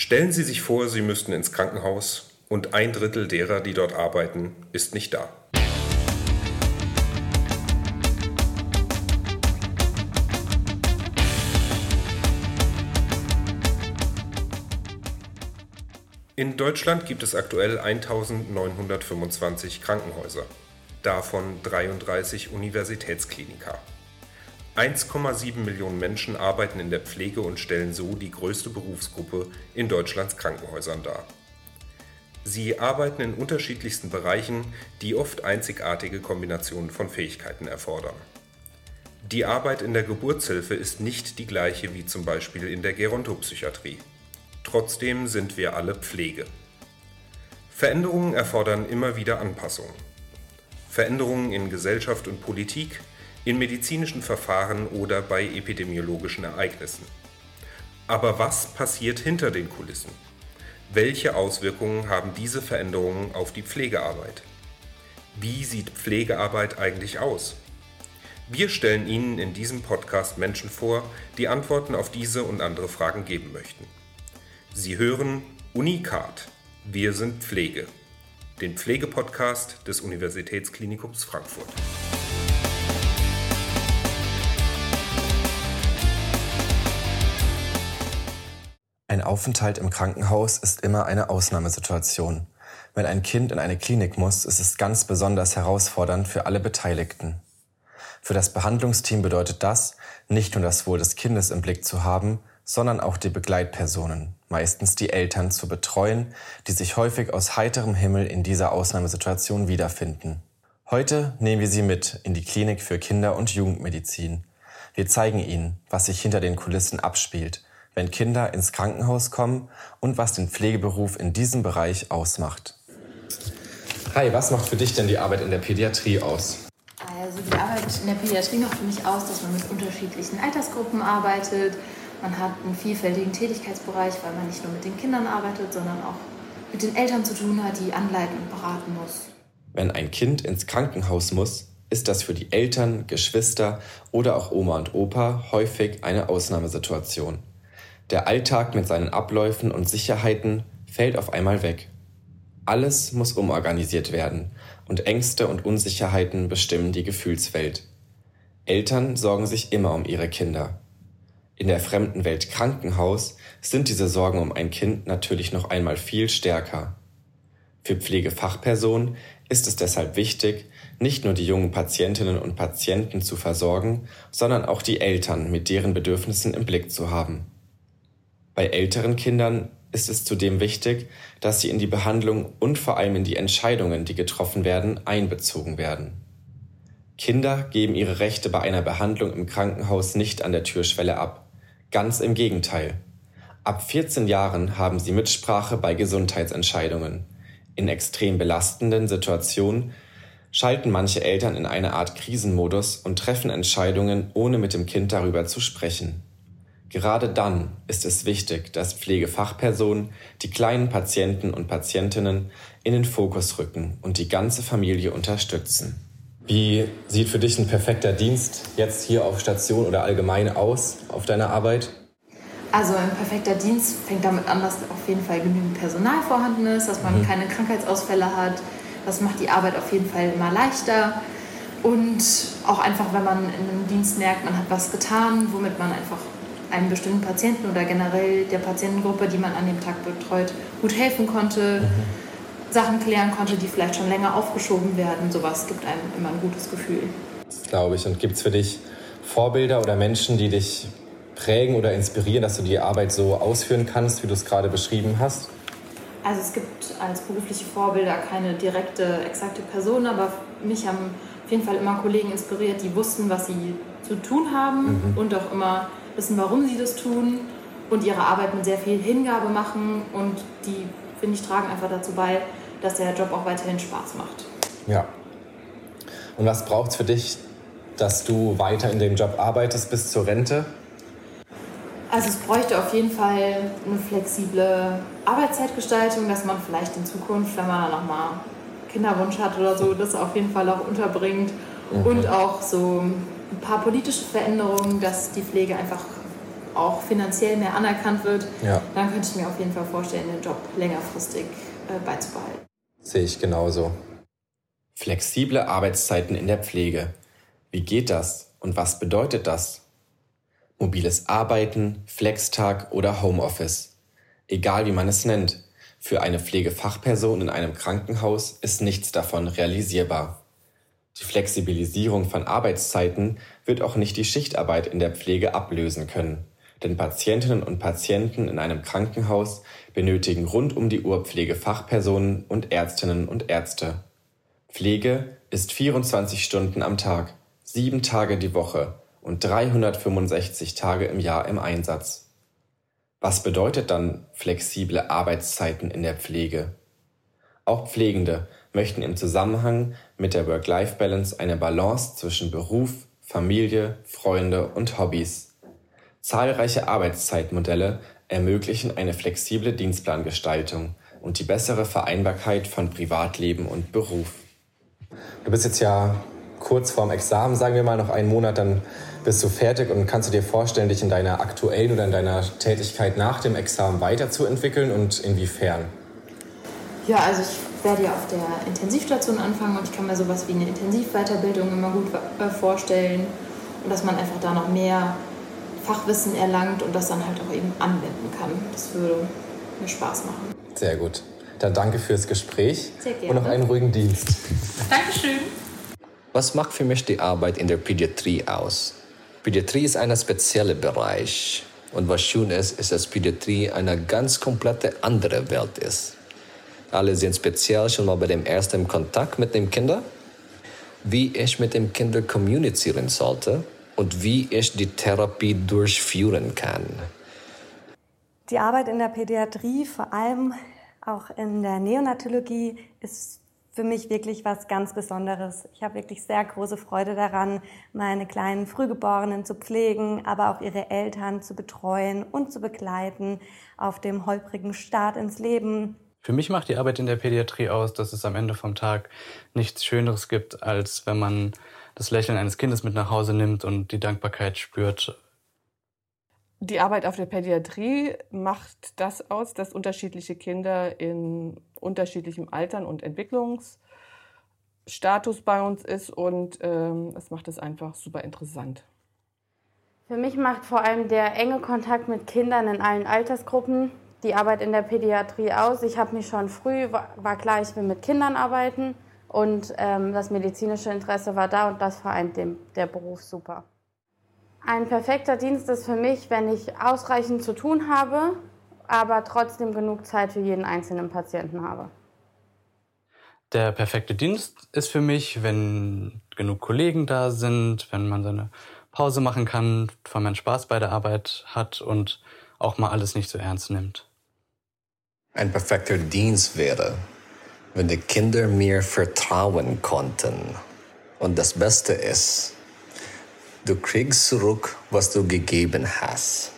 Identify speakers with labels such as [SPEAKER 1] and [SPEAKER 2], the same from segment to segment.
[SPEAKER 1] Stellen Sie sich vor, Sie müssten ins Krankenhaus und ein Drittel derer, die dort arbeiten, ist nicht da. In Deutschland gibt es aktuell 1925 Krankenhäuser, davon 33 Universitätskliniker. 1,7 Millionen Menschen arbeiten in der Pflege und stellen so die größte Berufsgruppe in Deutschlands Krankenhäusern dar. Sie arbeiten in unterschiedlichsten Bereichen, die oft einzigartige Kombinationen von Fähigkeiten erfordern. Die Arbeit in der Geburtshilfe ist nicht die gleiche wie zum Beispiel in der Gerontopsychiatrie. Trotzdem sind wir alle Pflege. Veränderungen erfordern immer wieder Anpassungen. Veränderungen in Gesellschaft und Politik, in medizinischen Verfahren oder bei epidemiologischen Ereignissen. Aber was passiert hinter den Kulissen? Welche Auswirkungen haben diese Veränderungen auf die Pflegearbeit? Wie sieht Pflegearbeit eigentlich aus? Wir stellen Ihnen in diesem Podcast Menschen vor, die Antworten auf diese und andere Fragen geben möchten. Sie hören Unikat. Wir sind Pflege. Den Pflegepodcast des Universitätsklinikums Frankfurt.
[SPEAKER 2] Ein Aufenthalt im Krankenhaus ist immer eine Ausnahmesituation. Wenn ein Kind in eine Klinik muss, ist es ganz besonders herausfordernd für alle Beteiligten. Für das Behandlungsteam bedeutet das, nicht nur das Wohl des Kindes im Blick zu haben, sondern auch die Begleitpersonen, meistens die Eltern, zu betreuen, die sich häufig aus heiterem Himmel in dieser Ausnahmesituation wiederfinden. Heute nehmen wir Sie mit in die Klinik für Kinder- und Jugendmedizin. Wir zeigen Ihnen, was sich hinter den Kulissen abspielt, wenn Kinder ins Krankenhaus kommen und was den Pflegeberuf in diesem Bereich ausmacht. Hi, was macht für dich denn die Arbeit in der Pädiatrie aus?
[SPEAKER 3] Also die Arbeit in der Pädiatrie macht für mich aus, dass man mit unterschiedlichen Altersgruppen arbeitet. Man hat einen vielfältigen Tätigkeitsbereich, weil man nicht nur mit den Kindern arbeitet, sondern auch mit den Eltern zu tun hat, die anleiten und beraten muss.
[SPEAKER 2] Wenn ein Kind ins Krankenhaus muss, ist das für die Eltern, Geschwister oder auch Oma und Opa häufig eine Ausnahmesituation. Der Alltag mit seinen Abläufen und Sicherheiten fällt auf einmal weg. Alles muss umorganisiert werden und Ängste und Unsicherheiten bestimmen die Gefühlswelt. Eltern sorgen sich immer um ihre Kinder. In der fremden Welt Krankenhaus sind diese Sorgen um ein Kind natürlich noch einmal viel stärker. Für Pflegefachpersonen ist es deshalb wichtig, nicht nur die jungen Patientinnen und Patienten zu versorgen, sondern auch die Eltern mit deren Bedürfnissen im Blick zu haben. Bei älteren Kindern ist es zudem wichtig, dass sie in die Behandlung und vor allem in die Entscheidungen, die getroffen werden, einbezogen werden. Kinder geben ihre Rechte bei einer Behandlung im Krankenhaus nicht an der Türschwelle ab. Ganz im Gegenteil. Ab 14 Jahren haben sie Mitsprache bei Gesundheitsentscheidungen. In extrem belastenden Situationen schalten manche Eltern in eine Art Krisenmodus und treffen Entscheidungen, ohne mit dem Kind darüber zu sprechen. Gerade dann ist es wichtig, dass Pflegefachpersonen die kleinen Patienten und Patientinnen in den Fokus rücken und die ganze Familie unterstützen. Wie sieht für dich ein perfekter Dienst jetzt hier auf Station oder allgemein aus auf deiner Arbeit?
[SPEAKER 3] Also ein perfekter Dienst fängt damit an, dass auf jeden Fall genügend Personal vorhanden ist, dass man mhm. keine Krankheitsausfälle hat. Das macht die Arbeit auf jeden Fall immer leichter. Und auch einfach, wenn man in einem Dienst merkt, man hat was getan, womit man einfach einem bestimmten Patienten oder generell der Patientengruppe, die man an dem Tag betreut, gut helfen konnte, mhm. Sachen klären konnte, die vielleicht schon länger aufgeschoben werden. Sowas gibt einem immer ein gutes Gefühl.
[SPEAKER 2] Glaube ich. Und gibt es für dich Vorbilder oder Menschen, die dich prägen oder inspirieren, dass du die Arbeit so ausführen kannst, wie du es gerade beschrieben hast?
[SPEAKER 3] Also es gibt als berufliche Vorbilder keine direkte, exakte Person, aber mich haben auf jeden Fall immer Kollegen inspiriert, die wussten, was sie zu tun haben mhm. und auch immer wissen, warum sie das tun und ihre Arbeit mit sehr viel Hingabe machen und die, finde ich, tragen einfach dazu bei, dass der Job auch weiterhin Spaß macht.
[SPEAKER 2] Ja. Und was braucht es für dich, dass du weiter in dem Job arbeitest bis zur Rente?
[SPEAKER 3] Also es bräuchte auf jeden Fall eine flexible Arbeitszeitgestaltung, dass man vielleicht in Zukunft, wenn man nochmal Kinderwunsch hat oder so, das auf jeden Fall auch unterbringt. Mhm. Und auch so ein paar politische Veränderungen, dass die Pflege einfach auch finanziell mehr anerkannt wird, ja. dann könnte ich mir auf jeden Fall vorstellen, den Job längerfristig äh, beizubehalten.
[SPEAKER 2] Sehe ich genauso. Flexible Arbeitszeiten in der Pflege. Wie geht das und was bedeutet das? Mobiles Arbeiten, Flextag oder Homeoffice. Egal wie man es nennt, für eine Pflegefachperson in einem Krankenhaus ist nichts davon realisierbar. Die Flexibilisierung von Arbeitszeiten wird auch nicht die Schichtarbeit in der Pflege ablösen können, denn Patientinnen und Patienten in einem Krankenhaus benötigen rund um die Uhr Pflegefachpersonen und Ärztinnen und Ärzte. Pflege ist 24 Stunden am Tag, sieben Tage die Woche und 365 Tage im Jahr im Einsatz. Was bedeutet dann flexible Arbeitszeiten in der Pflege? Auch Pflegende möchten im Zusammenhang mit der Work-Life-Balance eine Balance zwischen Beruf, Familie, Freunde und Hobbys. Zahlreiche Arbeitszeitmodelle ermöglichen eine flexible Dienstplangestaltung und die bessere Vereinbarkeit von Privatleben und Beruf. Du bist jetzt ja kurz vorm Examen, sagen wir mal noch einen Monat, dann bist du fertig und kannst du dir vorstellen, dich in deiner aktuellen oder in deiner Tätigkeit nach dem Examen weiterzuentwickeln und inwiefern?
[SPEAKER 3] Ja, also ich werde ja auf der Intensivstation anfangen und ich kann mir sowas wie eine Intensivweiterbildung immer gut äh, vorstellen und dass man einfach da noch mehr Fachwissen erlangt und das dann halt auch eben anwenden kann. Das würde mir Spaß machen.
[SPEAKER 2] Sehr gut. Dann danke fürs Gespräch
[SPEAKER 3] Sehr gerne.
[SPEAKER 2] und noch einen ruhigen Dienst.
[SPEAKER 3] Dankeschön.
[SPEAKER 4] Was macht für mich die Arbeit in der Pädiatrie aus? Pädiatrie ist ein spezieller Bereich. Und was schön ist, ist, dass Pädiatrie eine ganz komplette andere Welt ist. Alle sind speziell schon mal bei dem ersten Kontakt mit dem Kinder, wie ich mit dem Kinder kommunizieren sollte und wie ich die Therapie durchführen kann.
[SPEAKER 5] Die Arbeit in der Pädiatrie, vor allem auch in der Neonatologie, ist für mich wirklich was ganz Besonderes. Ich habe wirklich sehr große Freude daran, meine kleinen Frühgeborenen zu pflegen, aber auch ihre Eltern zu betreuen und zu begleiten auf dem holprigen Start ins Leben.
[SPEAKER 6] Für mich macht die Arbeit in der Pädiatrie aus, dass es am Ende vom Tag nichts Schöneres gibt, als wenn man das Lächeln eines Kindes mit nach Hause nimmt und die Dankbarkeit spürt.
[SPEAKER 7] Die Arbeit auf der Pädiatrie macht das aus, dass unterschiedliche Kinder in unterschiedlichem Altern und Entwicklungsstatus bei uns ist und ähm, es macht es einfach super interessant.
[SPEAKER 8] Für mich macht vor allem der enge Kontakt mit Kindern in allen Altersgruppen die Arbeit in der Pädiatrie aus. Ich habe mich schon früh, war klar, ich will mit Kindern arbeiten und ähm, das medizinische Interesse war da und das vereint dem, der Beruf super. Ein perfekter Dienst ist für mich, wenn ich ausreichend zu tun habe, aber trotzdem genug Zeit für jeden einzelnen Patienten habe.
[SPEAKER 6] Der perfekte Dienst ist für mich, wenn genug Kollegen da sind, wenn man seine Pause machen kann, wenn man Spaß bei der Arbeit hat und auch mal alles nicht so ernst nimmt.
[SPEAKER 4] Ein perfekter Dienst wäre, wenn die Kinder mir vertrauen konnten. Und das Beste ist, du kriegst zurück, was du gegeben hast.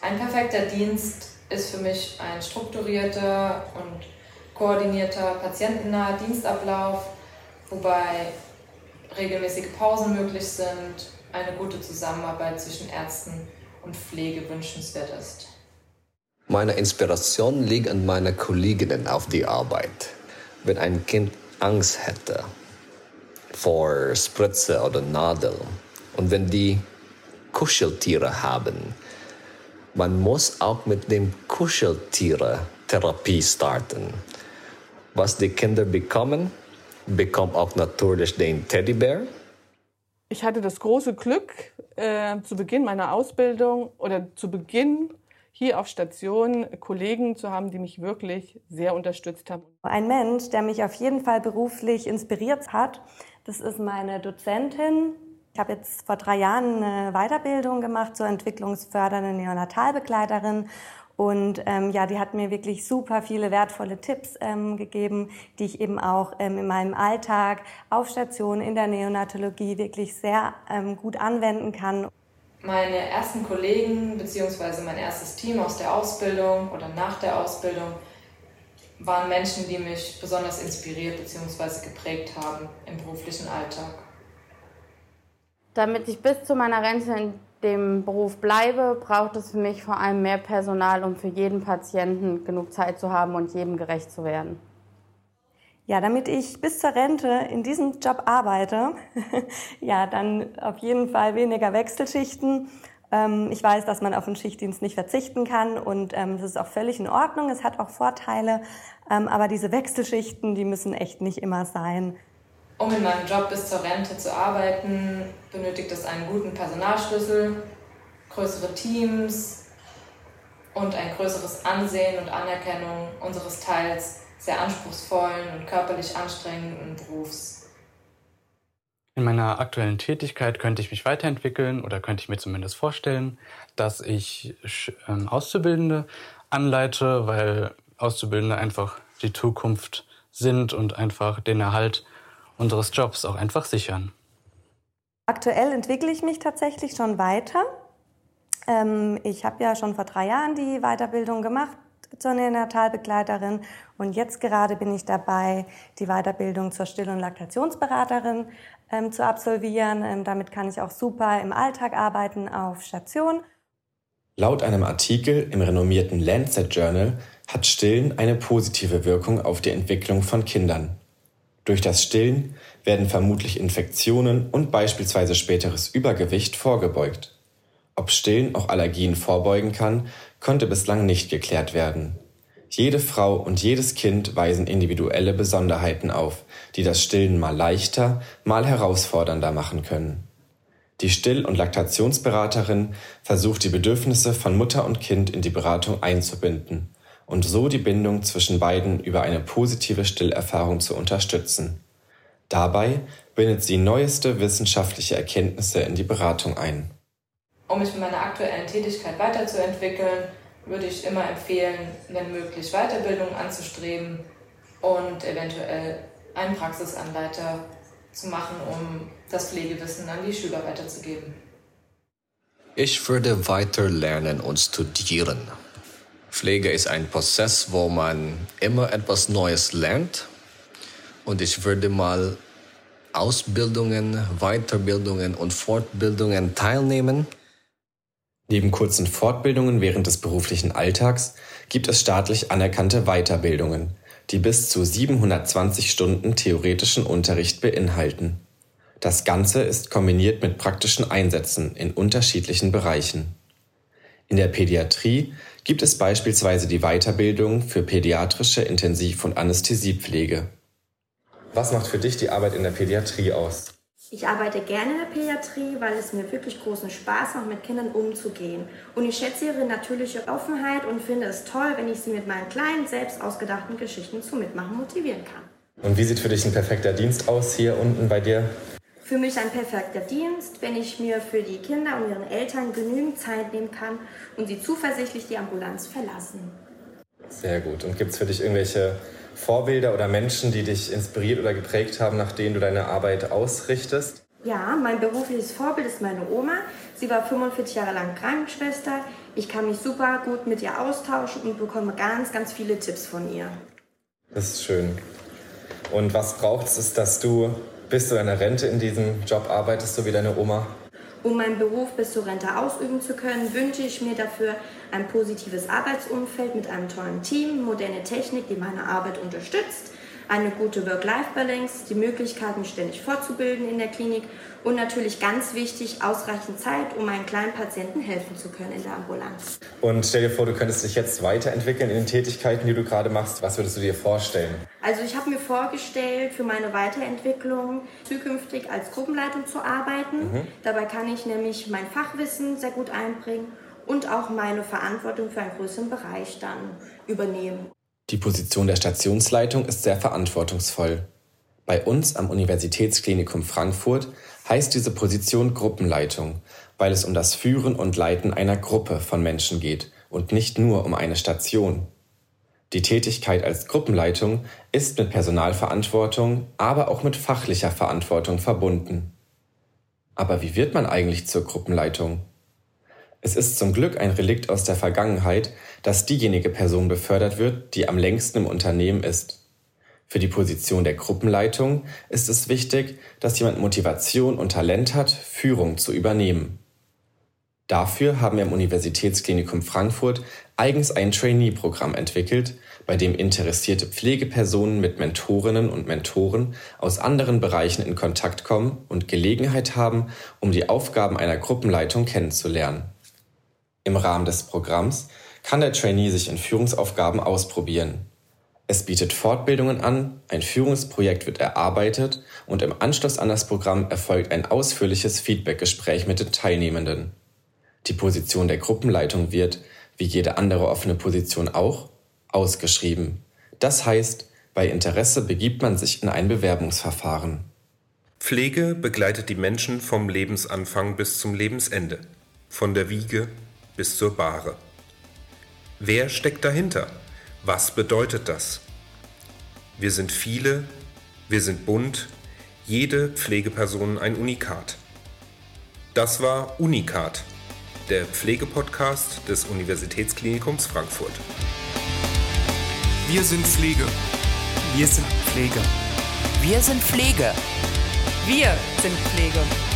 [SPEAKER 9] Ein perfekter Dienst ist für mich ein strukturierter und koordinierter patientennaher Dienstablauf, wobei regelmäßige Pausen möglich sind, eine gute Zusammenarbeit zwischen Ärzten und Pflege wünschenswert ist.
[SPEAKER 4] Meine Inspiration liegt an meinen Kolleginnen auf die Arbeit. Wenn ein Kind Angst hätte vor Spritze oder Nadel und wenn die Kuscheltiere haben, man muss auch mit dem Kuscheltiere Therapie starten. Was die Kinder bekommen, bekommt auch natürlich den Teddybär.
[SPEAKER 7] Ich hatte das große Glück, äh, zu Beginn meiner Ausbildung oder zu Beginn hier auf Station Kollegen zu haben, die mich wirklich sehr unterstützt haben.
[SPEAKER 5] Ein Mensch, der mich auf jeden Fall beruflich inspiriert hat, das ist meine Dozentin, ich habe jetzt vor drei Jahren eine Weiterbildung gemacht zur entwicklungsfördernden Neonatalbegleiterin und ähm, ja, die hat mir wirklich super viele wertvolle Tipps ähm, gegeben, die ich eben auch ähm, in meinem Alltag auf Station in der Neonatologie wirklich sehr ähm, gut anwenden kann.
[SPEAKER 9] Meine ersten Kollegen bzw. mein erstes Team aus der Ausbildung oder nach der Ausbildung waren Menschen, die mich besonders inspiriert bzw. geprägt haben im beruflichen Alltag.
[SPEAKER 8] Damit ich bis zu meiner Rente in dem Beruf bleibe, braucht es für mich vor allem mehr Personal, um für jeden Patienten genug Zeit zu haben und jedem gerecht zu werden.
[SPEAKER 5] Ja, damit ich bis zur Rente in diesem Job arbeite, ja, dann auf jeden Fall weniger Wechselschichten. Ähm, ich weiß, dass man auf den Schichtdienst nicht verzichten kann und ähm, das ist auch völlig in Ordnung. Es hat auch Vorteile, ähm, aber diese Wechselschichten, die müssen echt nicht immer sein.
[SPEAKER 9] Um in meinem Job bis zur Rente zu arbeiten, benötigt es einen guten Personalschlüssel, größere Teams und ein größeres Ansehen und Anerkennung unseres Teils sehr anspruchsvollen und körperlich anstrengenden Berufs.
[SPEAKER 6] In meiner aktuellen Tätigkeit könnte ich mich weiterentwickeln oder könnte ich mir zumindest vorstellen, dass ich ähm, Auszubildende anleite, weil Auszubildende einfach die Zukunft sind und einfach den Erhalt unseres Jobs auch einfach sichern.
[SPEAKER 5] Aktuell entwickle ich mich tatsächlich schon weiter. Ähm, ich habe ja schon vor drei Jahren die Weiterbildung gemacht zur Neonatalbegleiterin und jetzt gerade bin ich dabei, die Weiterbildung zur Still- und Laktationsberaterin ähm, zu absolvieren. Ähm, damit kann ich auch super im Alltag arbeiten auf Station.
[SPEAKER 2] Laut einem Artikel im renommierten Lancet Journal hat Stillen eine positive Wirkung auf die Entwicklung von Kindern. Durch das Stillen werden vermutlich Infektionen und beispielsweise späteres Übergewicht vorgebeugt. Ob Stillen auch Allergien vorbeugen kann, konnte bislang nicht geklärt werden. Jede Frau und jedes Kind weisen individuelle Besonderheiten auf, die das Stillen mal leichter, mal herausfordernder machen können. Die Still- und Laktationsberaterin versucht die Bedürfnisse von Mutter und Kind in die Beratung einzubinden und so die Bindung zwischen beiden über eine positive Stillerfahrung zu unterstützen. Dabei bindet sie neueste wissenschaftliche Erkenntnisse in die Beratung ein.
[SPEAKER 9] Um mich in meiner aktuellen Tätigkeit weiterzuentwickeln, würde ich immer empfehlen, wenn möglich Weiterbildung anzustreben und eventuell einen Praxisanleiter zu machen, um das Pflegewissen an die Schüler weiterzugeben.
[SPEAKER 4] Ich würde weiter lernen und studieren. Pflege ist ein Prozess, wo man immer etwas Neues lernt. Und ich würde mal Ausbildungen, Weiterbildungen und Fortbildungen teilnehmen
[SPEAKER 2] Neben kurzen Fortbildungen während des beruflichen Alltags gibt es staatlich anerkannte Weiterbildungen, die bis zu 720 Stunden theoretischen Unterricht beinhalten. Das Ganze ist kombiniert mit praktischen Einsätzen in unterschiedlichen Bereichen. In der Pädiatrie gibt es beispielsweise die Weiterbildung für pädiatrische Intensiv- und Anästhesiepflege. Was macht für dich die Arbeit in der Pädiatrie aus?
[SPEAKER 10] Ich arbeite gerne in der Pädiatrie, weil es mir wirklich großen Spaß macht, mit Kindern umzugehen. Und ich schätze ihre natürliche Offenheit und finde es toll, wenn ich sie mit meinen kleinen, selbst ausgedachten Geschichten zum Mitmachen motivieren kann.
[SPEAKER 2] Und wie sieht für dich ein perfekter Dienst aus hier unten bei dir?
[SPEAKER 10] Für mich ein perfekter Dienst, wenn ich mir für die Kinder und ihren Eltern genügend Zeit nehmen kann und sie zuversichtlich die Ambulanz verlassen.
[SPEAKER 2] Sehr gut. Und gibt es für dich irgendwelche Vorbilder oder Menschen, die dich inspiriert oder geprägt haben, nach denen du deine Arbeit ausrichtest?
[SPEAKER 10] Ja, mein berufliches Vorbild ist meine Oma. Sie war 45 Jahre lang Krankenschwester. Ich kann mich super gut mit ihr austauschen und bekomme ganz, ganz viele Tipps von ihr.
[SPEAKER 2] Das ist schön. Und was braucht es, dass du bis zu deiner Rente in diesem Job arbeitest, so wie deine Oma?
[SPEAKER 10] Um meinen Beruf bis zur Rente ausüben zu können, wünsche ich mir dafür ein positives Arbeitsumfeld mit einem tollen Team, moderne Technik, die meine Arbeit unterstützt, eine gute Work-Life-Balance, die Möglichkeit, mich ständig fortzubilden in der Klinik und natürlich ganz wichtig, ausreichend Zeit, um meinen kleinen Patienten helfen zu können in der Ambulanz.
[SPEAKER 2] Und stell dir vor, du könntest dich jetzt weiterentwickeln in den Tätigkeiten, die du gerade machst. Was würdest du dir vorstellen?
[SPEAKER 10] Also ich habe mir vorgestellt, für meine Weiterentwicklung zukünftig als Gruppenleitung zu arbeiten. Mhm. Dabei kann ich nämlich mein Fachwissen sehr gut einbringen und auch meine Verantwortung für einen größeren Bereich dann übernehmen.
[SPEAKER 2] Die Position der Stationsleitung ist sehr verantwortungsvoll. Bei uns am Universitätsklinikum Frankfurt heißt diese Position Gruppenleitung, weil es um das Führen und Leiten einer Gruppe von Menschen geht und nicht nur um eine Station. Die Tätigkeit als Gruppenleitung ist mit Personalverantwortung, aber auch mit fachlicher Verantwortung verbunden. Aber wie wird man eigentlich zur Gruppenleitung? Es ist zum Glück ein Relikt aus der Vergangenheit, dass diejenige Person befördert wird, die am längsten im Unternehmen ist. Für die Position der Gruppenleitung ist es wichtig, dass jemand Motivation und Talent hat, Führung zu übernehmen. Dafür haben wir am Universitätsklinikum Frankfurt eigens ein Trainee-Programm entwickelt, bei dem interessierte Pflegepersonen mit Mentorinnen und Mentoren aus anderen Bereichen in Kontakt kommen und Gelegenheit haben, um die Aufgaben einer Gruppenleitung kennenzulernen. Im Rahmen des Programms kann der Trainee sich in Führungsaufgaben ausprobieren. Es bietet Fortbildungen an, ein Führungsprojekt wird erarbeitet und im Anschluss an das Programm erfolgt ein ausführliches Feedbackgespräch mit den Teilnehmenden. Die Position der Gruppenleitung wird, wie jede andere offene Position auch, ausgeschrieben. Das heißt, bei Interesse begibt man sich in ein Bewerbungsverfahren.
[SPEAKER 1] Pflege begleitet die Menschen vom Lebensanfang bis zum Lebensende, von der Wiege bis zur Bahre. Wer steckt dahinter? Was bedeutet das? Wir sind viele, wir sind bunt, jede Pflegeperson ein Unikat. Das war Unikat, der Pflegepodcast des Universitätsklinikums Frankfurt.
[SPEAKER 11] Wir sind Pflege.
[SPEAKER 12] Wir sind Pflege.
[SPEAKER 13] Wir sind Pflege.
[SPEAKER 14] Wir sind Pflege.